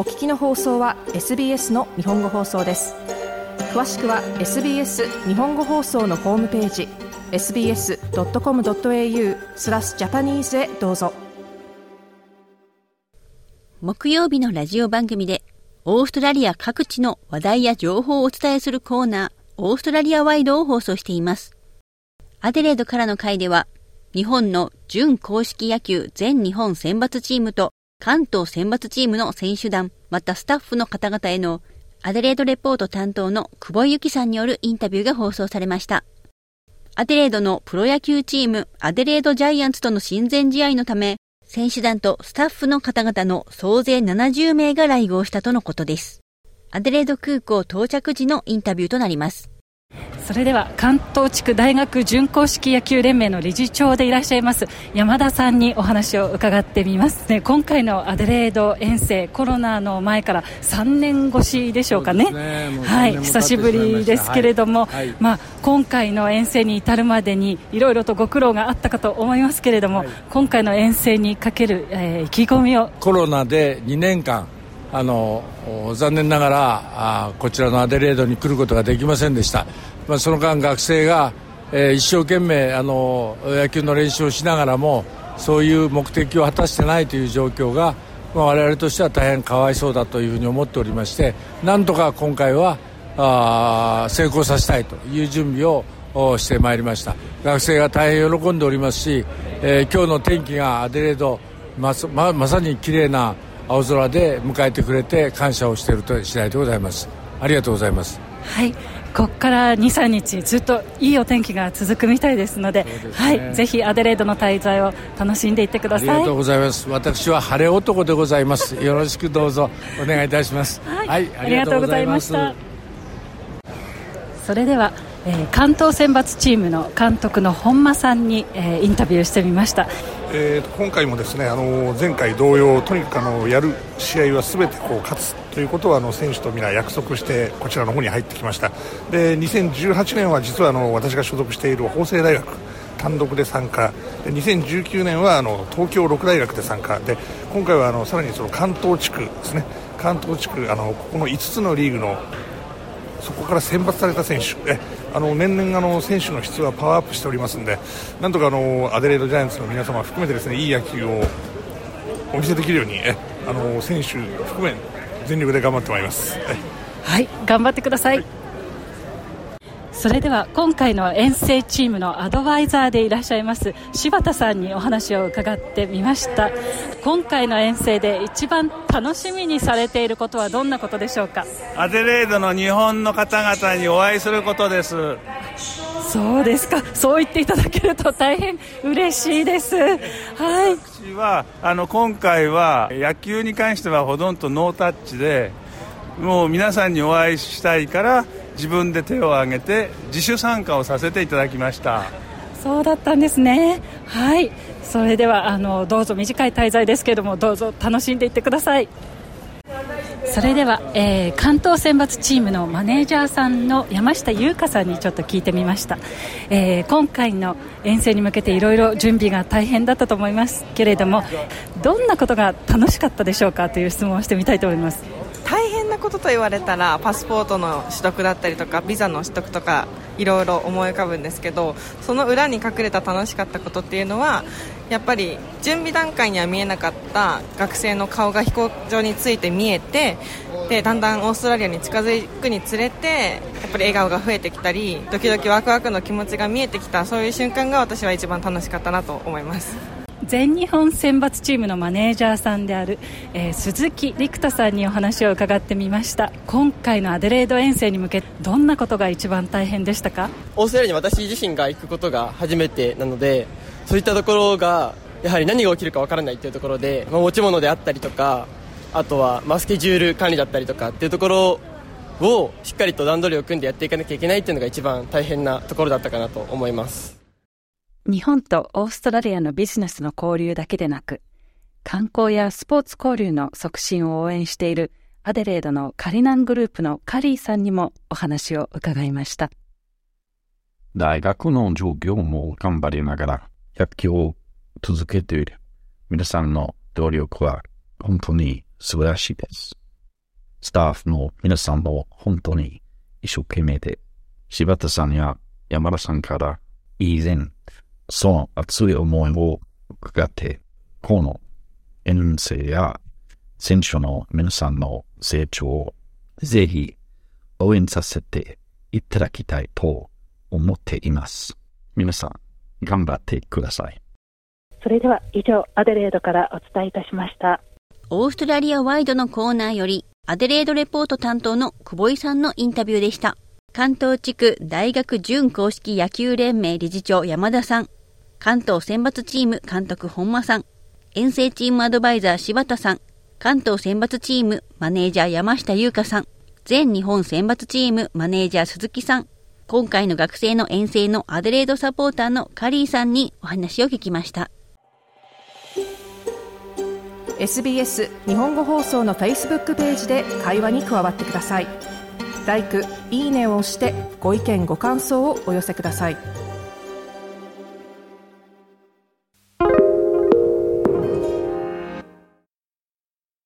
お聞きの放送は SBS の日本語放送です。詳しくは SBS 日本語放送のホームページ sbs.com.au スラスジャパニーズへどうぞ。木曜日のラジオ番組でオーストラリア各地の話題や情報をお伝えするコーナーオーストラリアワイドを放送しています。アデレードからの回では日本の準公式野球全日本選抜チームと関東選抜チームの選手団、またスタッフの方々へのアデレードレポート担当の久保由紀さんによるインタビューが放送されました。アデレードのプロ野球チームアデレードジャイアンツとの親善試合のため、選手団とスタッフの方々の総勢70名が来合したとのことです。アデレード空港到着時のインタビューとなります。それでは関東地区大学準公式野球連盟の理事長でいらっしゃいます山田さんにお話を伺ってみます、ね、今回のアデレード遠征コロナの前から3年越しでしょうかね、ね、はい久しぶりですけれども、はいはい、まあ、今回の遠征に至るまでにいろいろとご苦労があったかと思いますけれども、はい、今回の遠征にかける、えー、意気込みを。コロナで2年間あの残念ながらあこちらのアデレードに来ることができませんでした、まあ、その間学生が、えー、一生懸命あの野球の練習をしながらもそういう目的を果たしてないという状況が、まあ、我々としては大変かわいそうだというふうに思っておりましてなんとか今回はあ成功させたいという準備をしてまいりました。学生が大変喜んでおりますし、えー、今日の天気がアデレードまままさに綺麗な青空で迎えてくれて感謝をしていると次第でございます。ありがとうございます。はい。ここから2、3日ずっといいお天気が続くみたいですので、ね、はい、ぜひアデレードの滞在を楽しんでいってください。ありがとうございます。私は晴れ男でございます。よろしくどうぞ。お願いいたします。はい、はい、ありがとうございました。それではえー、関東選抜チームの監督の本間さんに、えー、インタビューしてみました、えー、今回もですねあの前回同様とにかくあのやる試合はすべてこう勝つということはあの選手と皆約束してこちらの方に入ってきました。で2018年は実はあの私が所属している法政大学単独で参加。で2019年はあの東京六大学で参加。で今回はあのさらにその関東地区ですね。関東地区あのここの5つのリーグのそこから選抜された選手。えあの年々あの選手の質はパワーアップしておりますのでなんとかあのアデレード・ジャイアンツの皆様含めてですねいい野球をお見せできるようにえあの選手含め全力で頑張ってまいります。はい頑張ってくださいそれでは今回の遠征チームのアドバイザーでいらっしゃいます柴田さんにお話を伺ってみました。今回の遠征で一番楽しみにされていることはどんなことでしょうか？アデレードの日本の方々にお会いすることです。そうですか。そう言っていただけると大変嬉しいです。はい。私はあの今回は野球に関してはほとんどノータッチでもう皆さんにお会いしたいから自分で手を挙げて自主参加をさせていただきました。そうだったんですね。はい。それではあのどうぞ短い滞在ですけれどもどうぞ楽しんでいってください。それでは、えー、関東選抜チームのマネージャーさんの山下優香さんにちょっと聞いてみました、えー、今回の遠征に向けていろいろ準備が大変だったと思いますけれどもどんなことが楽しかったでしょうかという質問をしてみたいと思います。大変なことと言われたらパスポートの取得だったりとかビザの取得とかいろいろ思い浮かぶんですけどその裏に隠れた楽しかったことっていうのはやっぱり準備段階には見えなかった学生の顔が飛行場について見えてでだんだんオーストラリアに近づくにつれてやっぱり笑顔が増えてきたりドキドキワクワクの気持ちが見えてきたそういう瞬間が私は一番楽しかったなと思います。全日本選抜チームのマネージャーさんである、えー、鈴木陸太さんにお話を伺ってみました。今回のアデレード遠征に向けどんなことが一番大変でしたか？オーストラリアに私自身が行くことが初めてなのでそういったところがやはり何が起きるかわからないというところで、まあ、持ち物であったりとかあとは、まあ、スケジュール管理だったりとかっていうところをしっかりと段取りを組んでやっていかなきゃいけないっていうのが一番大変なところだったかなと思います。日本とオーストラリアのビジネスの交流だけでなく、観光やスポーツ交流の促進を応援しているアデレードのカリナングループのカリーさんにもお話を伺いました。大学の授業も頑張りながら野球を続けている皆さんの努力は本当に素晴らしいです。スタッフの皆さんも本当に一生懸命で、柴田さんや山田さんから以前、その熱い思いを伺って、この遠征や選手の皆さんの成長をぜひ応援させていただきたいと思っています。皆さん、頑張ってください。それでは以上、アデレードからお伝えいたしました。オーストラリアワイドのコーナーより、アデレードレポート担当の久保井さんのインタビューでした。関東地区大学準公式野球連盟理事長山田さん、関東選抜チーム監督本間さん、遠征チームアドバイザー柴田さん、関東選抜チームマネージャー山下優香さん、全日本選抜チームマネージャー鈴木さん、今回の学生の遠征のアデレードサポーターのカリーさんにお話を聞きました。SBS 日本語放送の Facebook ページで会話に加わってください。「LIKE」「いいね」を押してご意見ご感想をお寄せください。